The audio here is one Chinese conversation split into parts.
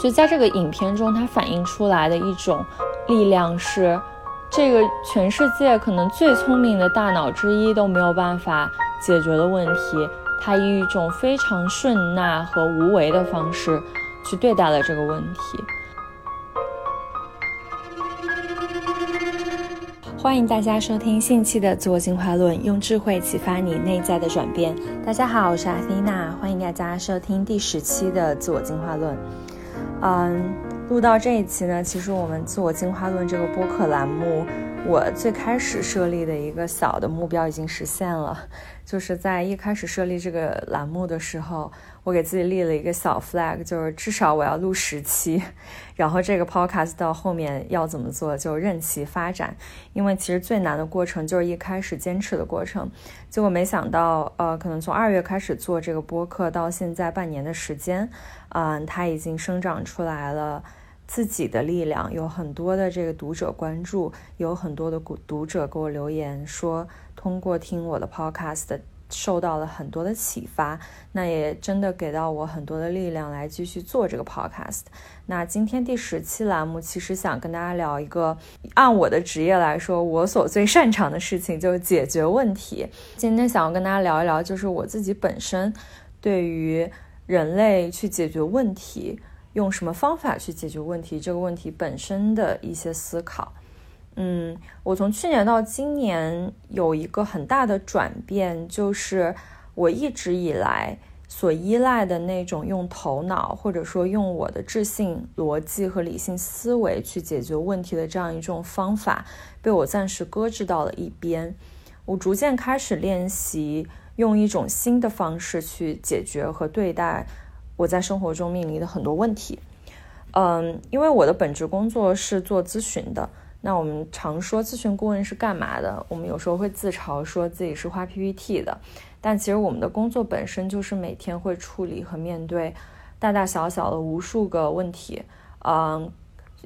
所以在这个影片中，它反映出来的一种力量是，这个全世界可能最聪明的大脑之一都没有办法解决的问题，它以一种非常顺纳和无为的方式去对待了这个问题。欢迎大家收听信期的自我进化论，用智慧启发你内在的转变。大家好，我是阿菲娜，欢迎大家收听第十期的自我进化论。嗯，录到这一期呢，其实我们自我进化论这个播客栏目，我最开始设立的一个小的目标已经实现了，就是在一开始设立这个栏目的时候。我给自己立了一个小 flag，就是至少我要录十期，然后这个 podcast 到后面要怎么做就任其发展，因为其实最难的过程就是一开始坚持的过程。结果没想到，呃，可能从二月开始做这个播客到现在半年的时间，嗯，它已经生长出来了自己的力量，有很多的这个读者关注，有很多的读者给我留言说，通过听我的 podcast。受到了很多的启发，那也真的给到我很多的力量来继续做这个 podcast。那今天第十期栏目，其实想跟大家聊一个，按我的职业来说，我所最擅长的事情就是解决问题。今天想要跟大家聊一聊，就是我自己本身对于人类去解决问题，用什么方法去解决问题这个问题本身的一些思考。嗯，我从去年到今年有一个很大的转变，就是我一直以来所依赖的那种用头脑或者说用我的智性逻辑和理性思维去解决问题的这样一种方法，被我暂时搁置到了一边。我逐渐开始练习用一种新的方式去解决和对待我在生活中面临的很多问题。嗯，因为我的本职工作是做咨询的。那我们常说咨询顾问是干嘛的？我们有时候会自嘲说自己是画 PPT 的，但其实我们的工作本身就是每天会处理和面对大大小小的无数个问题。嗯，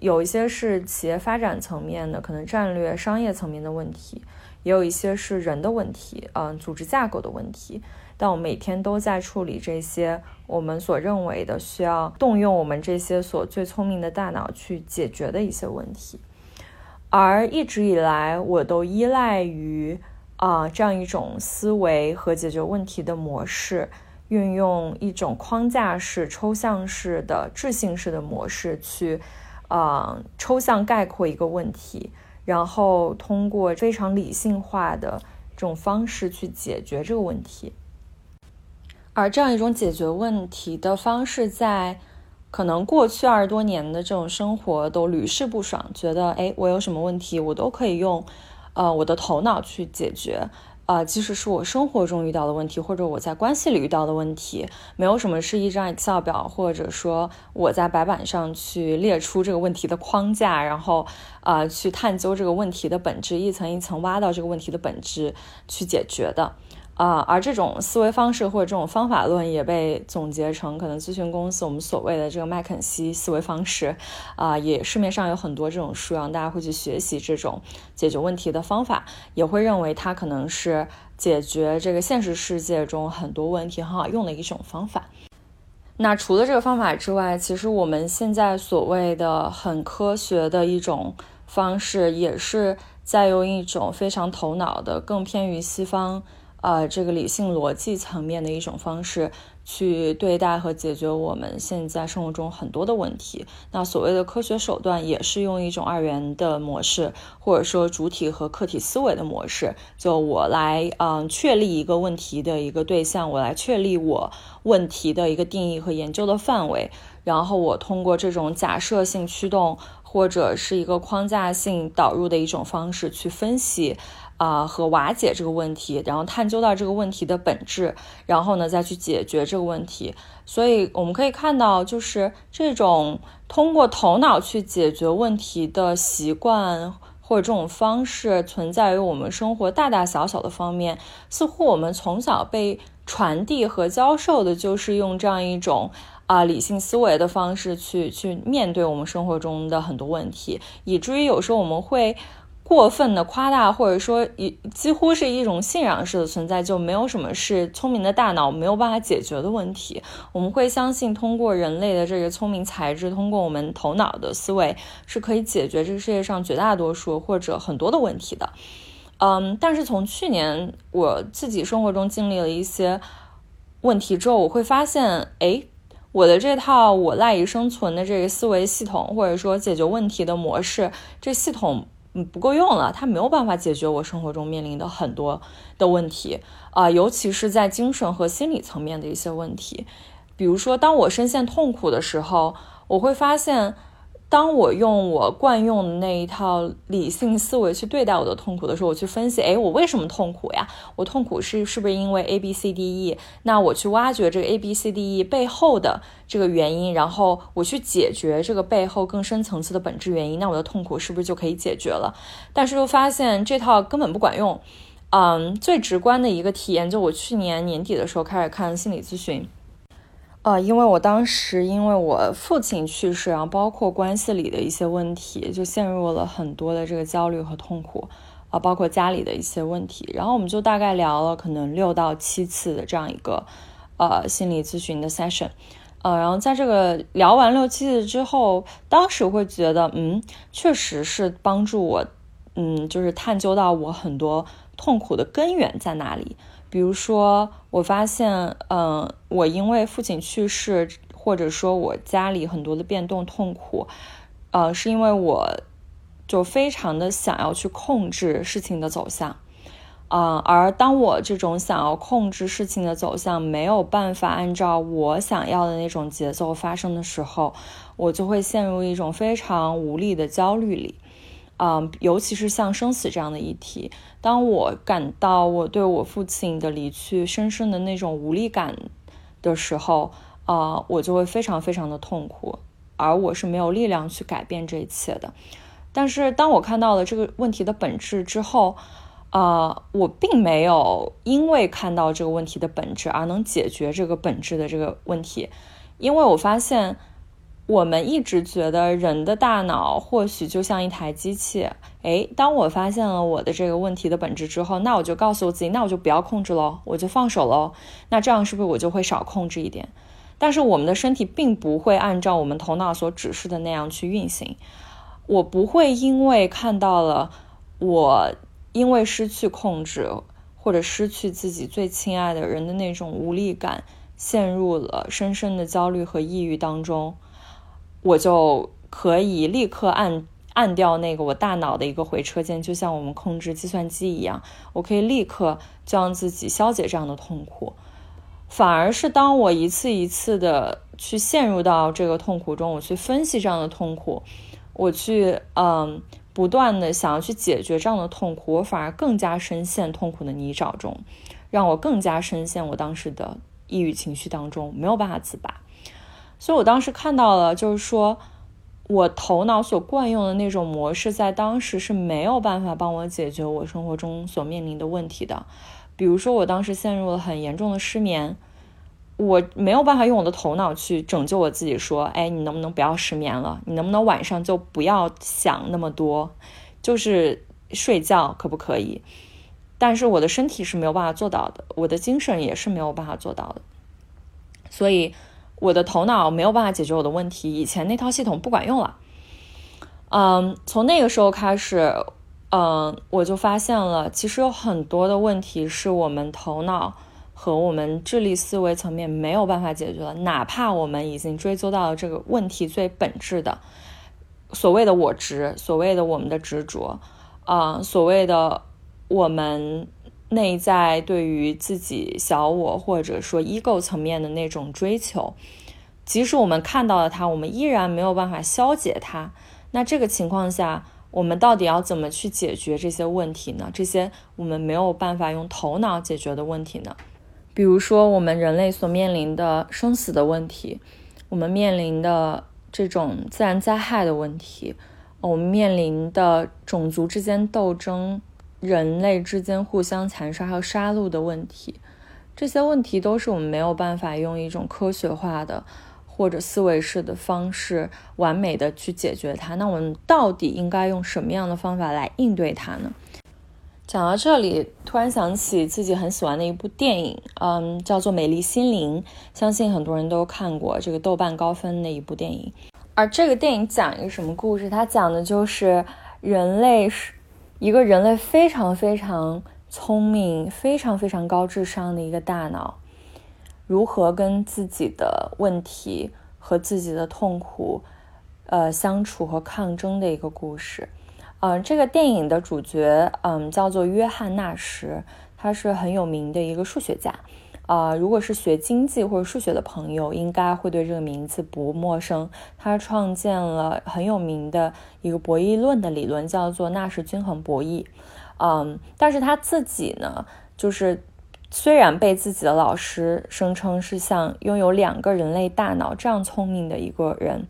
有一些是企业发展层面的，可能战略、商业层面的问题；也有一些是人的问题，嗯，组织架构的问题。但我每天都在处理这些我们所认为的需要动用我们这些所最聪明的大脑去解决的一些问题。而一直以来，我都依赖于啊这样一种思维和解决问题的模式，运用一种框架式、抽象式的、智性式的模式去啊抽象概括一个问题，然后通过非常理性化的这种方式去解决这个问题。而这样一种解决问题的方式，在可能过去二十多年的这种生活都屡试不爽，觉得哎，我有什么问题，我都可以用，呃，我的头脑去解决，啊，即使是我生活中遇到的问题，或者我在关系里遇到的问题，没有什么是一张 Excel 表，或者说我在白板上去列出这个问题的框架，然后啊，去探究这个问题的本质，一层一层挖到这个问题的本质去解决的。啊，而这种思维方式或者这种方法论也被总结成可能咨询公司我们所谓的这个麦肯锡思维方式，啊，也市面上有很多这种书，让大家会去学习这种解决问题的方法，也会认为它可能是解决这个现实世界中很多问题很好用的一种方法。那除了这个方法之外，其实我们现在所谓的很科学的一种方式，也是在用一种非常头脑的，更偏于西方。呃，这个理性逻辑层面的一种方式去对待和解决我们现在生活中很多的问题。那所谓的科学手段也是用一种二元的模式，或者说主体和客体思维的模式。就我来，嗯，确立一个问题的一个对象，我来确立我问题的一个定义和研究的范围，然后我通过这种假设性驱动或者是一个框架性导入的一种方式去分析。啊，和瓦解这个问题，然后探究到这个问题的本质，然后呢再去解决这个问题。所以我们可以看到，就是这种通过头脑去解决问题的习惯或者这种方式，存在于我们生活大大小小的方面。似乎我们从小被传递和教授的就是用这样一种啊理性思维的方式去去面对我们生活中的很多问题，以至于有时候我们会。过分的夸大，或者说一几乎是一种信仰式的存在，就没有什么是聪明的大脑没有办法解决的问题。我们会相信，通过人类的这个聪明才智，通过我们头脑的思维，是可以解决这个世界上绝大多数或者很多的问题的。嗯，但是从去年我自己生活中经历了一些问题之后，我会发现，哎，我的这套我赖以生存的这个思维系统，或者说解决问题的模式，这系统嗯不够用了，它没有办法解决我生活中面临的很多的问题啊，尤其是在精神和心理层面的一些问题，比如说当我深陷痛苦的时候，我会发现。当我用我惯用的那一套理性思维去对待我的痛苦的时候，我去分析，哎，我为什么痛苦呀？我痛苦是是不是因为 A B C D E？那我去挖掘这个 A B C D E 背后的这个原因，然后我去解决这个背后更深层次的本质原因，那我的痛苦是不是就可以解决了？但是又发现这套根本不管用。嗯，最直观的一个体验，就我去年年底的时候开始看心理咨询。呃，因为我当时因为我父亲去世，然后包括关系里的一些问题，就陷入了很多的这个焦虑和痛苦，啊，包括家里的一些问题，然后我们就大概聊了可能六到七次的这样一个呃心理咨询的 session，呃，然后在这个聊完六七次之后，当时会觉得，嗯，确实是帮助我，嗯，就是探究到我很多痛苦的根源在哪里。比如说，我发现，嗯，我因为父亲去世，或者说我家里很多的变动痛苦，呃，是因为我就非常的想要去控制事情的走向，啊，而当我这种想要控制事情的走向没有办法按照我想要的那种节奏发生的时候，我就会陷入一种非常无力的焦虑里。嗯，尤其是像生死这样的议题，当我感到我对我父亲的离去深深的那种无力感的时候，啊，我就会非常非常的痛苦，而我是没有力量去改变这一切的。但是当我看到了这个问题的本质之后，啊，我并没有因为看到这个问题的本质而能解决这个本质的这个问题，因为我发现。我们一直觉得人的大脑或许就像一台机器，诶，当我发现了我的这个问题的本质之后，那我就告诉我自己，那我就不要控制喽，我就放手喽。那这样是不是我就会少控制一点？但是我们的身体并不会按照我们头脑所指示的那样去运行。我不会因为看到了我因为失去控制或者失去自己最亲爱的人的那种无力感，陷入了深深的焦虑和抑郁当中。我就可以立刻按按掉那个我大脑的一个回车键，就像我们控制计算机一样，我可以立刻就让自己消解这样的痛苦。反而是当我一次一次的去陷入到这个痛苦中，我去分析这样的痛苦，我去嗯不断的想要去解决这样的痛苦，我反而更加深陷痛苦的泥沼中，让我更加深陷我当时的抑郁情绪当中，没有办法自拔。所以，我当时看到了，就是说，我头脑所惯用的那种模式，在当时是没有办法帮我解决我生活中所面临的问题的。比如说，我当时陷入了很严重的失眠，我没有办法用我的头脑去拯救我自己，说：“哎，你能不能不要失眠了？你能不能晚上就不要想那么多，就是睡觉，可不可以？”但是我的身体是没有办法做到的，我的精神也是没有办法做到的，所以。我的头脑没有办法解决我的问题，以前那套系统不管用了。嗯，从那个时候开始，嗯，我就发现了，其实有很多的问题是我们头脑和我们智力思维层面没有办法解决的，哪怕我们已经追究到了这个问题最本质的所谓的我执，所谓的我们的执着，啊，所谓的我们。内在对于自己小我或者说 ego 层面的那种追求，即使我们看到了它，我们依然没有办法消解它。那这个情况下，我们到底要怎么去解决这些问题呢？这些我们没有办法用头脑解决的问题呢？比如说，我们人类所面临的生死的问题，我们面临的这种自然灾害的问题，我们面临的种族之间斗争。人类之间互相残杀和杀戮的问题，这些问题都是我们没有办法用一种科学化的，或者思维式的方式完美的去解决它。那我们到底应该用什么样的方法来应对它呢？讲到这里，突然想起自己很喜欢的一部电影，嗯，叫做《美丽心灵》，相信很多人都看过这个豆瓣高分的一部电影。而这个电影讲一个什么故事？它讲的就是人类是一个人类非常非常聪明、非常非常高智商的一个大脑，如何跟自己的问题和自己的痛苦，呃，相处和抗争的一个故事。嗯，这个电影的主角，嗯，叫做约翰纳什，他是很有名的一个数学家。啊，如果是学经济或者数学的朋友，应该会对这个名字不陌生。他创建了很有名的一个博弈论的理论，叫做纳什均衡博弈。嗯，但是他自己呢，就是虽然被自己的老师声称是像拥有两个人类大脑这样聪明的一个人。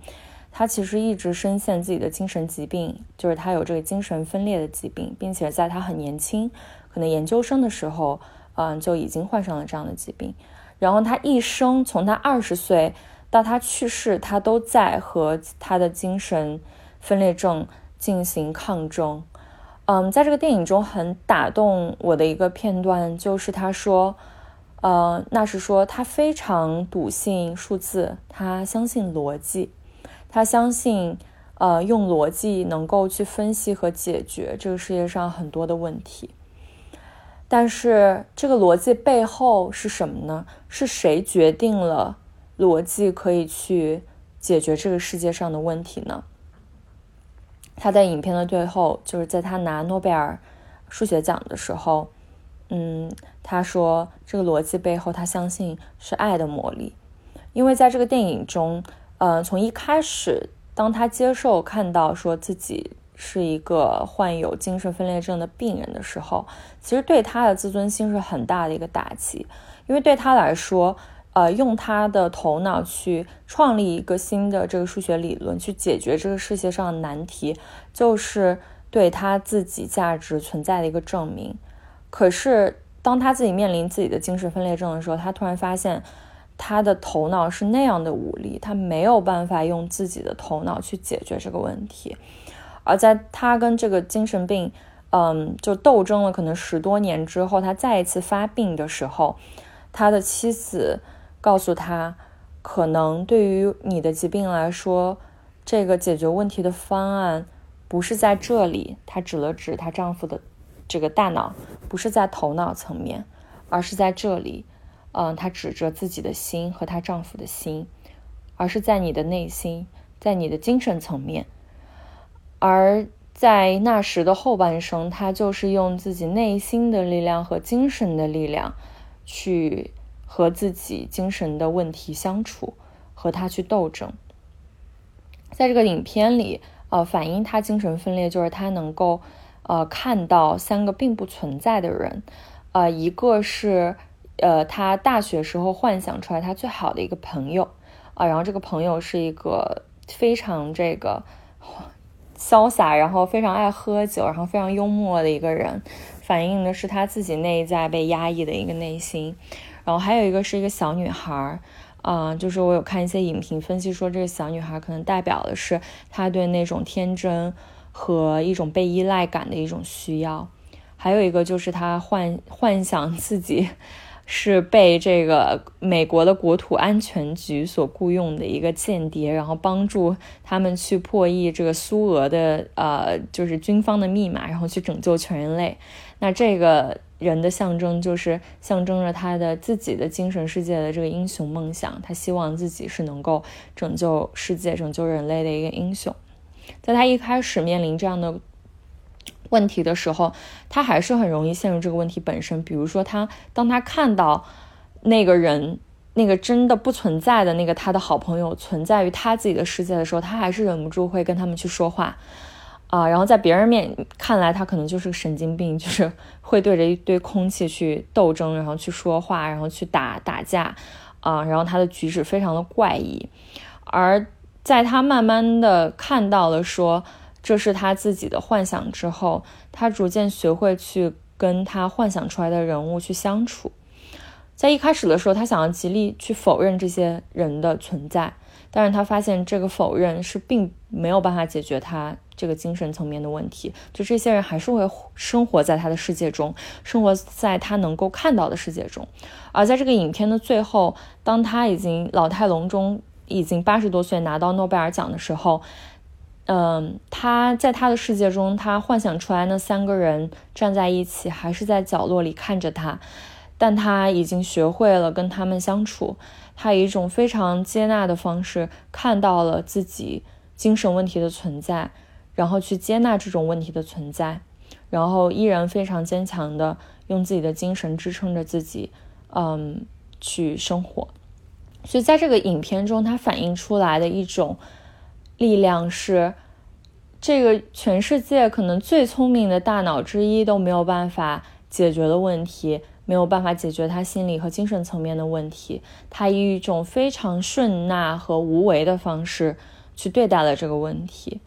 他其实一直深陷自己的精神疾病，就是他有这个精神分裂的疾病，并且在他很年轻，可能研究生的时候，嗯，就已经患上了这样的疾病。然后他一生从他二十岁到他去世，他都在和他的精神分裂症进行抗争。嗯，在这个电影中很打动我的一个片段，就是他说，呃，那是说他非常笃信数字，他相信逻辑。他相信，呃，用逻辑能够去分析和解决这个世界上很多的问题。但是，这个逻辑背后是什么呢？是谁决定了逻辑可以去解决这个世界上的问题呢？他在影片的最后，就是在他拿诺贝尔数学奖的时候，嗯，他说这个逻辑背后，他相信是爱的魔力，因为在这个电影中。呃，从一开始，当他接受看到说自己是一个患有精神分裂症的病人的时候，其实对他的自尊心是很大的一个打击，因为对他来说，呃，用他的头脑去创立一个新的这个数学理论，去解决这个世界上的难题，就是对他自己价值存在的一个证明。可是，当他自己面临自己的精神分裂症的时候，他突然发现。他的头脑是那样的无力，他没有办法用自己的头脑去解决这个问题。而在他跟这个精神病，嗯，就斗争了可能十多年之后，他再一次发病的时候，他的妻子告诉他，可能对于你的疾病来说，这个解决问题的方案不是在这里。他指了指她丈夫的这个大脑，不是在头脑层面，而是在这里。嗯，她指着自己的心和她丈夫的心，而是在你的内心，在你的精神层面。而在那时的后半生，他就是用自己内心的力量和精神的力量，去和自己精神的问题相处，和他去斗争。在这个影片里，呃，反映他精神分裂，就是他能够，呃，看到三个并不存在的人，呃，一个是。呃，他大学时候幻想出来他最好的一个朋友啊，然后这个朋友是一个非常这个潇洒，然后非常爱喝酒，然后非常幽默的一个人，反映的是他自己内在被压抑的一个内心。然后还有一个是一个小女孩儿，啊，就是我有看一些影评分析说，这个小女孩可能代表的是她对那种天真和一种被依赖感的一种需要。还有一个就是她幻幻想自己。是被这个美国的国土安全局所雇佣的一个间谍，然后帮助他们去破译这个苏俄的呃，就是军方的密码，然后去拯救全人类。那这个人的象征就是象征着他的自己的精神世界的这个英雄梦想，他希望自己是能够拯救世界、拯救人类的一个英雄。在他一开始面临这样的。问题的时候，他还是很容易陷入这个问题本身。比如说，他当他看到那个人，那个真的不存在的那个他的好朋友存在于他自己的世界的时候，他还是忍不住会跟他们去说话啊。然后在别人面看来，他可能就是个神经病，就是 会对着一堆空气去斗争，然后去说话，然后去打打架啊。然后他的举止非常的怪异。而在他慢慢的看到了说。这是他自己的幻想之后，他逐渐学会去跟他幻想出来的人物去相处。在一开始的时候，他想要极力去否认这些人的存在，但是他发现这个否认是并没有办法解决他这个精神层面的问题。就这些人还是会生活在他的世界中，生活在他能够看到的世界中。而在这个影片的最后，当他已经老态龙钟，已经八十多岁拿到诺贝尔奖的时候，嗯，他在他的世界中，他幻想出来那三个人站在一起，还是在角落里看着他。但他已经学会了跟他们相处，他以一种非常接纳的方式看到了自己精神问题的存在，然后去接纳这种问题的存在，然后依然非常坚强的用自己的精神支撑着自己，嗯，去生活。所以在这个影片中，它反映出来的一种力量是，这个全世界可能最聪明的大脑之一都没有办法解决的问题。没有办法解决他心理和精神层面的问题，他以一种非常顺纳和无为的方式去对待了这个问题。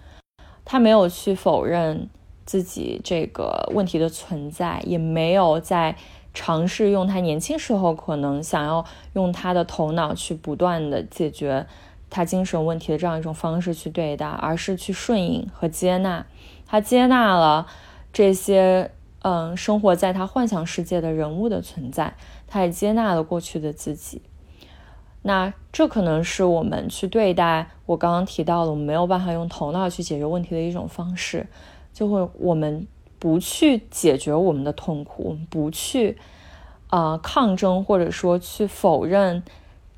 他没有去否认自己这个问题的存在，也没有在尝试用他年轻时候可能想要用他的头脑去不断的解决他精神问题的这样一种方式去对待，而是去顺应和接纳。他接纳了这些。嗯，生活在他幻想世界的人物的存在，他也接纳了过去的自己。那这可能是我们去对待我刚刚提到的，我们没有办法用头脑去解决问题的一种方式，就会我们不去解决我们的痛苦，我们不去啊抗争，或者说去否认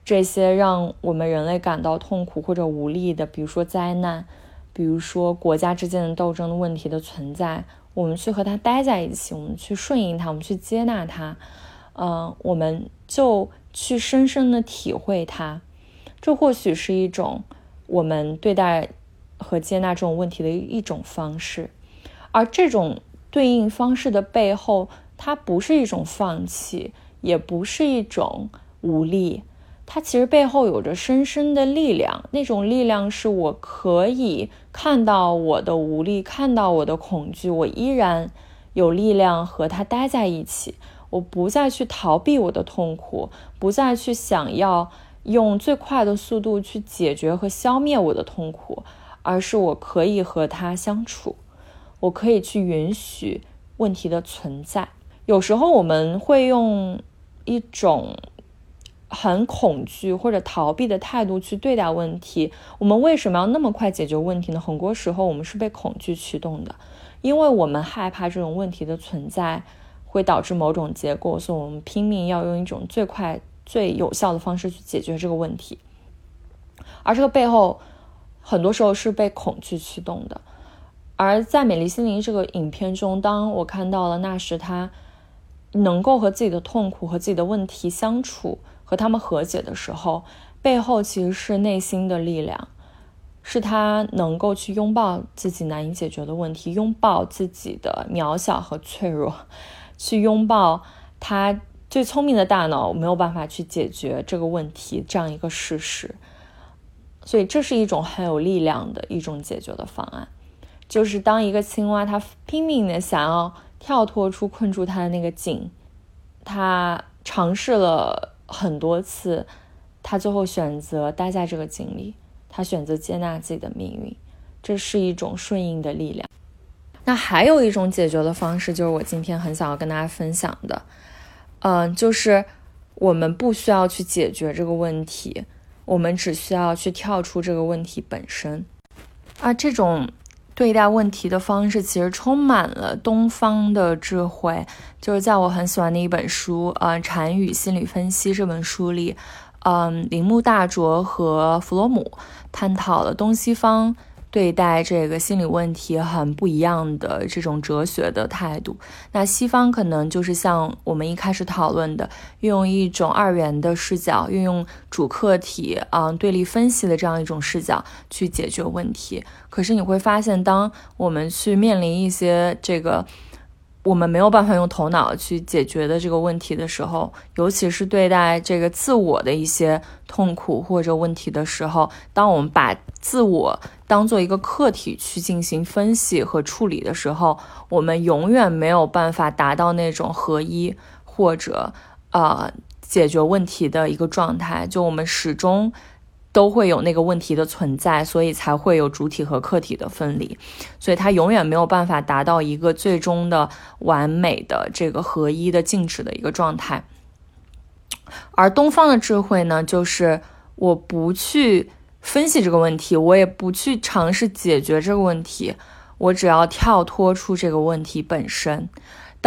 这些让我们人类感到痛苦或者无力的，比如说灾难，比如说国家之间的斗争的问题的存在。我们去和他待在一起，我们去顺应他，我们去接纳他，嗯，我们就去深深的体会他。这或许是一种我们对待和接纳这种问题的一种方式。而这种对应方式的背后，它不是一种放弃，也不是一种无力。它其实背后有着深深的力量，那种力量是我可以看到我的无力，看到我的恐惧，我依然有力量和他待在一起。我不再去逃避我的痛苦，不再去想要用最快的速度去解决和消灭我的痛苦，而是我可以和他相处，我可以去允许问题的存在。有时候我们会用一种。很恐惧或者逃避的态度去对待问题，我们为什么要那么快解决问题呢？很多时候我们是被恐惧驱动的，因为我们害怕这种问题的存在会导致某种结果，所以我们拼命要用一种最快、最有效的方式去解决这个问题。而这个背后，很多时候是被恐惧驱动的。而在《美丽心灵》这个影片中，当我看到了那时他能够和自己的痛苦和自己的问题相处。和他们和解的时候，背后其实是内心的力量，是他能够去拥抱自己难以解决的问题，拥抱自己的渺小和脆弱，去拥抱他最聪明的大脑没有办法去解决这个问题这样一个事实。所以，这是一种很有力量的一种解决的方案，就是当一个青蛙它拼命的想要跳脱出困住它的那个井，它尝试了。很多次，他最后选择待在这个井里，他选择接纳自己的命运，这是一种顺应的力量。那还有一种解决的方式，就是我今天很想要跟大家分享的，嗯，就是我们不需要去解决这个问题，我们只需要去跳出这个问题本身。啊，这种。对待问题的方式其实充满了东方的智慧，就是在我很喜欢的一本书，呃，《禅语心理分析》这本书里，嗯，铃木大拙和弗洛姆探讨了东西方。对待这个心理问题很不一样的这种哲学的态度，那西方可能就是像我们一开始讨论的，运用一种二元的视角，运用主客体啊对立分析的这样一种视角去解决问题。可是你会发现，当我们去面临一些这个。我们没有办法用头脑去解决的这个问题的时候，尤其是对待这个自我的一些痛苦或者问题的时候，当我们把自我当做一个客体去进行分析和处理的时候，我们永远没有办法达到那种合一或者呃解决问题的一个状态，就我们始终都会有那个问题的存在，所以才会有主体和客体的分离，所以它永远没有办法达到一个最终的完美的这个合一的静止的一个状态。而东方的智慧呢，就是我不去分析这个问题，我也不去尝试解决这个问题，我只要跳脱出这个问题本身。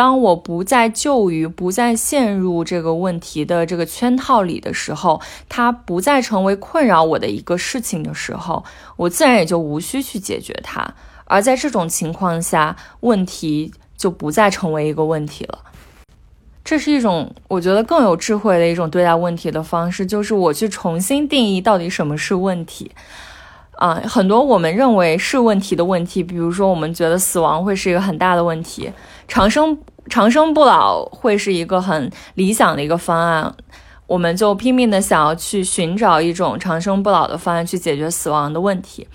当我不再就于、不再陷入这个问题的这个圈套里的时候，它不再成为困扰我的一个事情的时候，我自然也就无需去解决它。而在这种情况下，问题就不再成为一个问题了。这是一种我觉得更有智慧的一种对待问题的方式，就是我去重新定义到底什么是问题。啊，很多我们认为是问题的问题，比如说我们觉得死亡会是一个很大的问题，长生长生不老会是一个很理想的一个方案，我们就拼命的想要去寻找一种长生不老的方案去解决死亡的问题。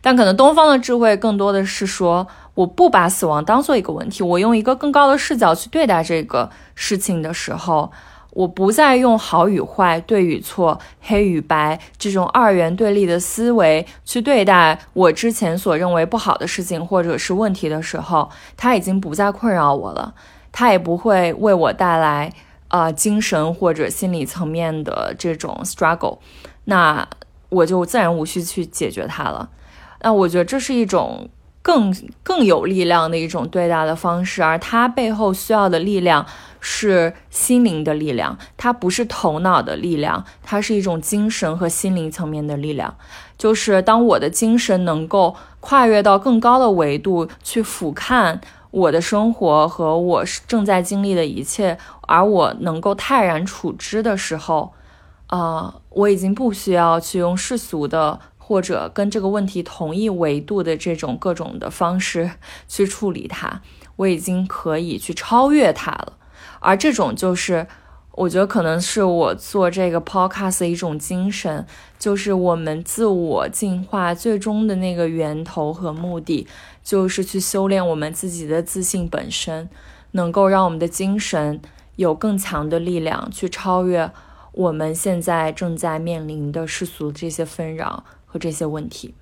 但可能东方的智慧更多的是说，我不把死亡当做一个问题，我用一个更高的视角去对待这个事情的时候，我不再用好与坏、对与错、黑与白这种二元对立的思维去对待我之前所认为不好的事情或者是问题的时候，它已经不再困扰我了，它也不会为我带来啊精神或者心理层面的这种 struggle，那我就自然无需去解决它了。那我觉得这是一种更更有力量的一种对待的方式，而它背后需要的力量是心灵的力量，它不是头脑的力量，它是一种精神和心灵层面的力量。就是当我的精神能够跨越到更高的维度去俯瞰我的生活和我正在经历的一切，而我能够泰然处之的时候，啊，我已经不需要去用世俗的。或者跟这个问题同一维度的这种各种的方式去处理它，我已经可以去超越它了。而这种就是，我觉得可能是我做这个 podcast 的一种精神，就是我们自我进化最终的那个源头和目的，就是去修炼我们自己的自信本身，能够让我们的精神有更强的力量去超越我们现在正在面临的世俗这些纷扰。和这些问题，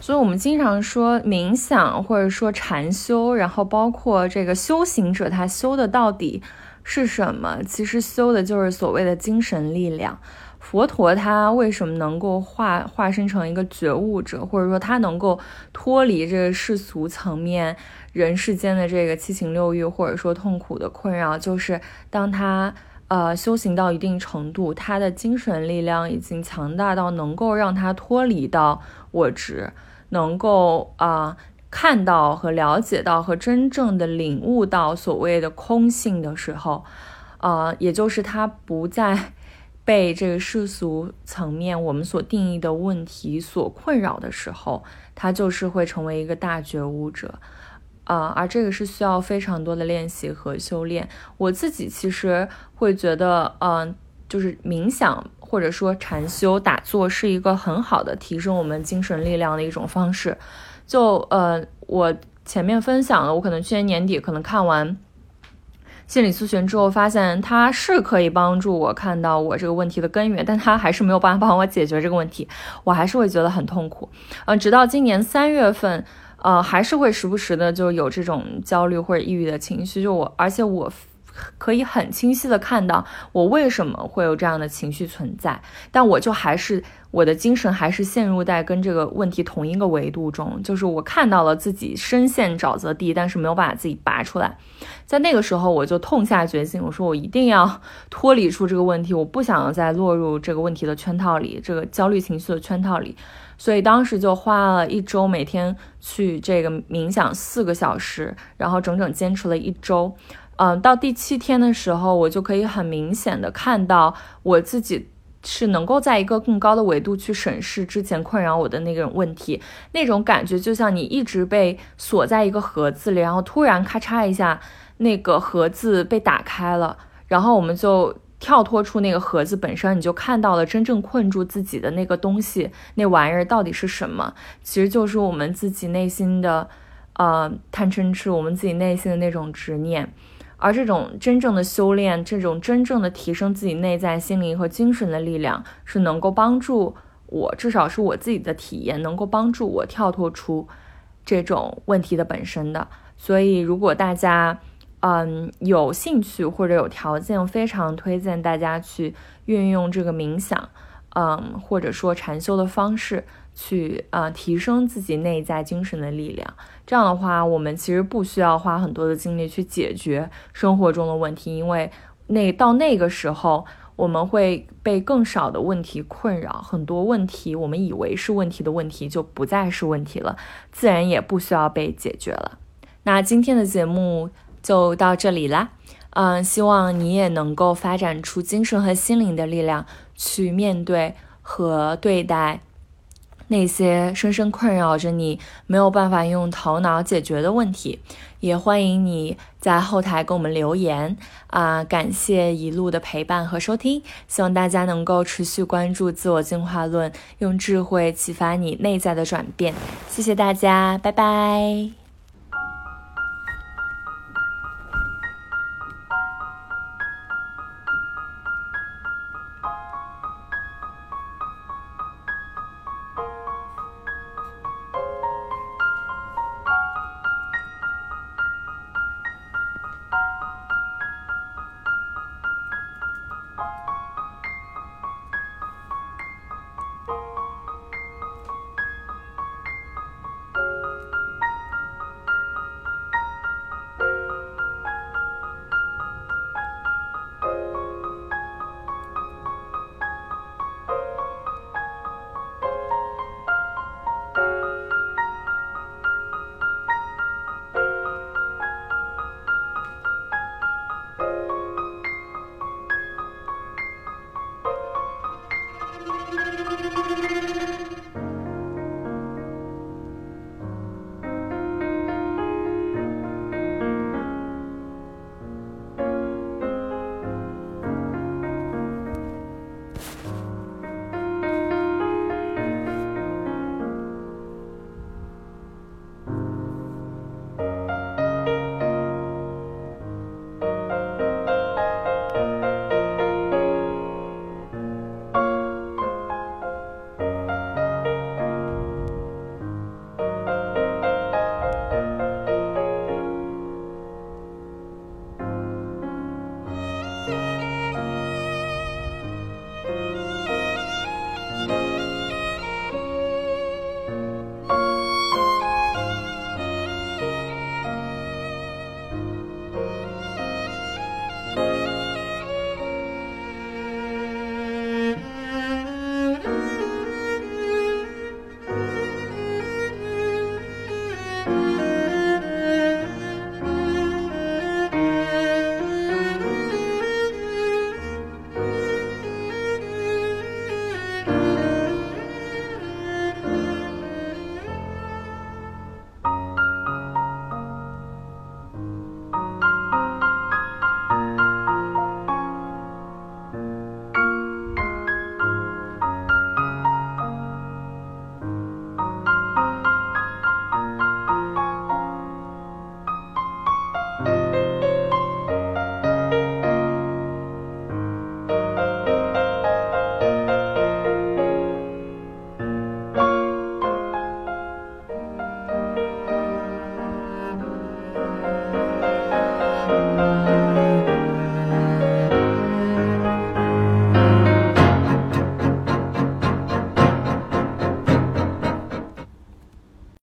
所以我们经常说冥想，或者说禅修，然后包括这个修行者，他修的到底是什么？其实修的就是所谓的精神力量。佛陀他为什么能够化化身成一个觉悟者，或者说他能够脱离这个世俗层面人世间的这个七情六欲，或者说痛苦的困扰，就是当他。呃，修行到一定程度，他的精神力量已经强大到能够让他脱离到我执，能够啊看到和了解到和真正的领悟到所谓的空性的时候，啊，也就是他不再被这个世俗层面我们所定义的问题所困扰的时候，他就是会成为一个大觉悟者。啊，而这个是需要非常多的练习和修炼。我自己其实会觉得，嗯，就是冥想或者说禅修、打坐是一个很好的提升我们精神力量的一种方式。就呃，我前面分享了，我可能去年年底可能看完心理咨询之后，发现它是可以帮助我看到我这个问题的根源，但它还是没有办法帮我解决这个问题，我还是会觉得很痛苦。嗯，直到今年三月份。呃，还是会时不时的就有这种焦虑或者抑郁的情绪，就我，而且我可以很清晰的看到我为什么会有这样的情绪存在，但我就还是我的精神还是陷入在跟这个问题同一个维度中，就是我看到了自己深陷沼泽地，但是没有办法自己拔出来，在那个时候我就痛下决心，我说我一定要脱离出这个问题，我不想再落入这个问题的圈套里，这个焦虑情绪的圈套里。所以当时就花了一周，每天去这个冥想四个小时，然后整整坚持了一周。嗯，到第七天的时候，我就可以很明显的看到我自己是能够在一个更高的维度去审视之前困扰我的那个问题。那种感觉就像你一直被锁在一个盒子里，然后突然咔嚓一下，那个盒子被打开了，然后我们就。跳脱出那个盒子本身，你就看到了真正困住自己的那个东西，那玩意儿到底是什么？其实就是我们自己内心的，呃，贪嗔痴，我们自己内心的那种执念。而这种真正的修炼，这种真正的提升自己内在心灵和精神的力量，是能够帮助我，至少是我自己的体验，能够帮助我跳脱出这种问题的本身的。所以，如果大家嗯有兴趣或者有条件，非常推荐大家去运用这个冥想，嗯，或者说禅修的方式。去啊，提升自己内在精神的力量。这样的话，我们其实不需要花很多的精力去解决生活中的问题，因为那到那个时候，我们会被更少的问题困扰。很多问题，我们以为是问题的问题，就不再是问题了，自然也不需要被解决了。那今天的节目就到这里啦。嗯，希望你也能够发展出精神和心灵的力量，去面对和对待。那些深深困扰着你没有办法用头脑解决的问题，也欢迎你在后台给我们留言啊！感谢一路的陪伴和收听，希望大家能够持续关注自我进化论，用智慧启发你内在的转变。谢谢大家，拜拜。